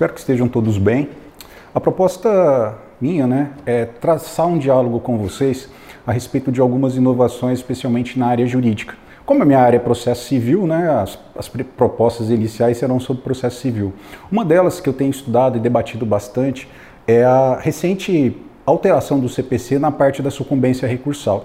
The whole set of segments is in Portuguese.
Espero que estejam todos bem. A proposta minha né, é traçar um diálogo com vocês a respeito de algumas inovações, especialmente na área jurídica. Como a minha área é processo civil, né, as, as propostas iniciais serão sobre processo civil. Uma delas que eu tenho estudado e debatido bastante é a recente alteração do CPC na parte da sucumbência recursal.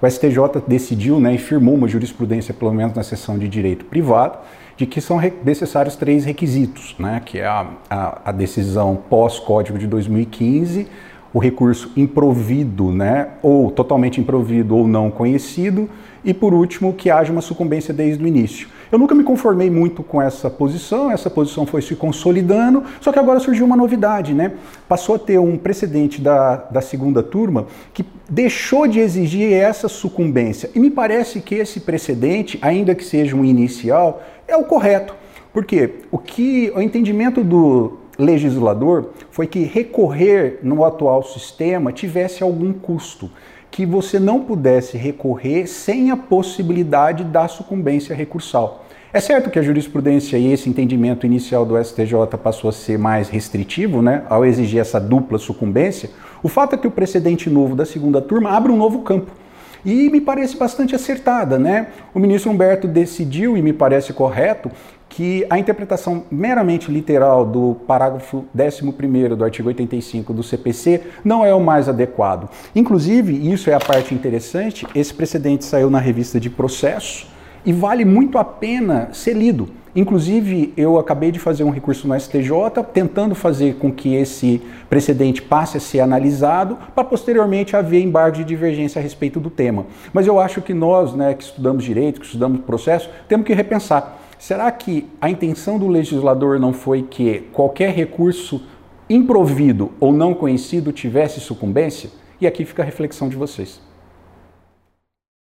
O STJ decidiu né, e firmou uma jurisprudência, pelo menos na seção de direito privado, de que são necessários três requisitos, né, que é a, a, a decisão pós-código de 2015, o recurso improvido, né, ou totalmente improvido ou não conhecido, e por último, que haja uma sucumbência desde o início. Eu nunca me conformei muito com essa posição, essa posição foi se consolidando, só que agora surgiu uma novidade, né? Passou a ter um precedente da, da segunda turma que deixou de exigir essa sucumbência. E me parece que esse precedente, ainda que seja um inicial, é o correto. Porque o que o entendimento do legislador foi que recorrer no atual sistema tivesse algum custo, que você não pudesse recorrer sem a possibilidade da sucumbência recursal. É certo que a jurisprudência e esse entendimento inicial do STJ passou a ser mais restritivo, né, ao exigir essa dupla sucumbência. O fato é que o precedente novo da segunda turma abre um novo campo e me parece bastante acertada. Né? O ministro Humberto decidiu, e me parece correto, que a interpretação meramente literal do parágrafo 11 do artigo 85 do CPC não é o mais adequado. Inclusive, isso é a parte interessante, esse precedente saiu na revista de processo e vale muito a pena ser lido. Inclusive, eu acabei de fazer um recurso no STJ tentando fazer com que esse precedente passe a ser analisado para posteriormente haver embargo de divergência a respeito do tema. Mas eu acho que nós, né, que estudamos direito, que estudamos processo, temos que repensar. Será que a intenção do legislador não foi que qualquer recurso improvido ou não conhecido tivesse sucumbência? E aqui fica a reflexão de vocês.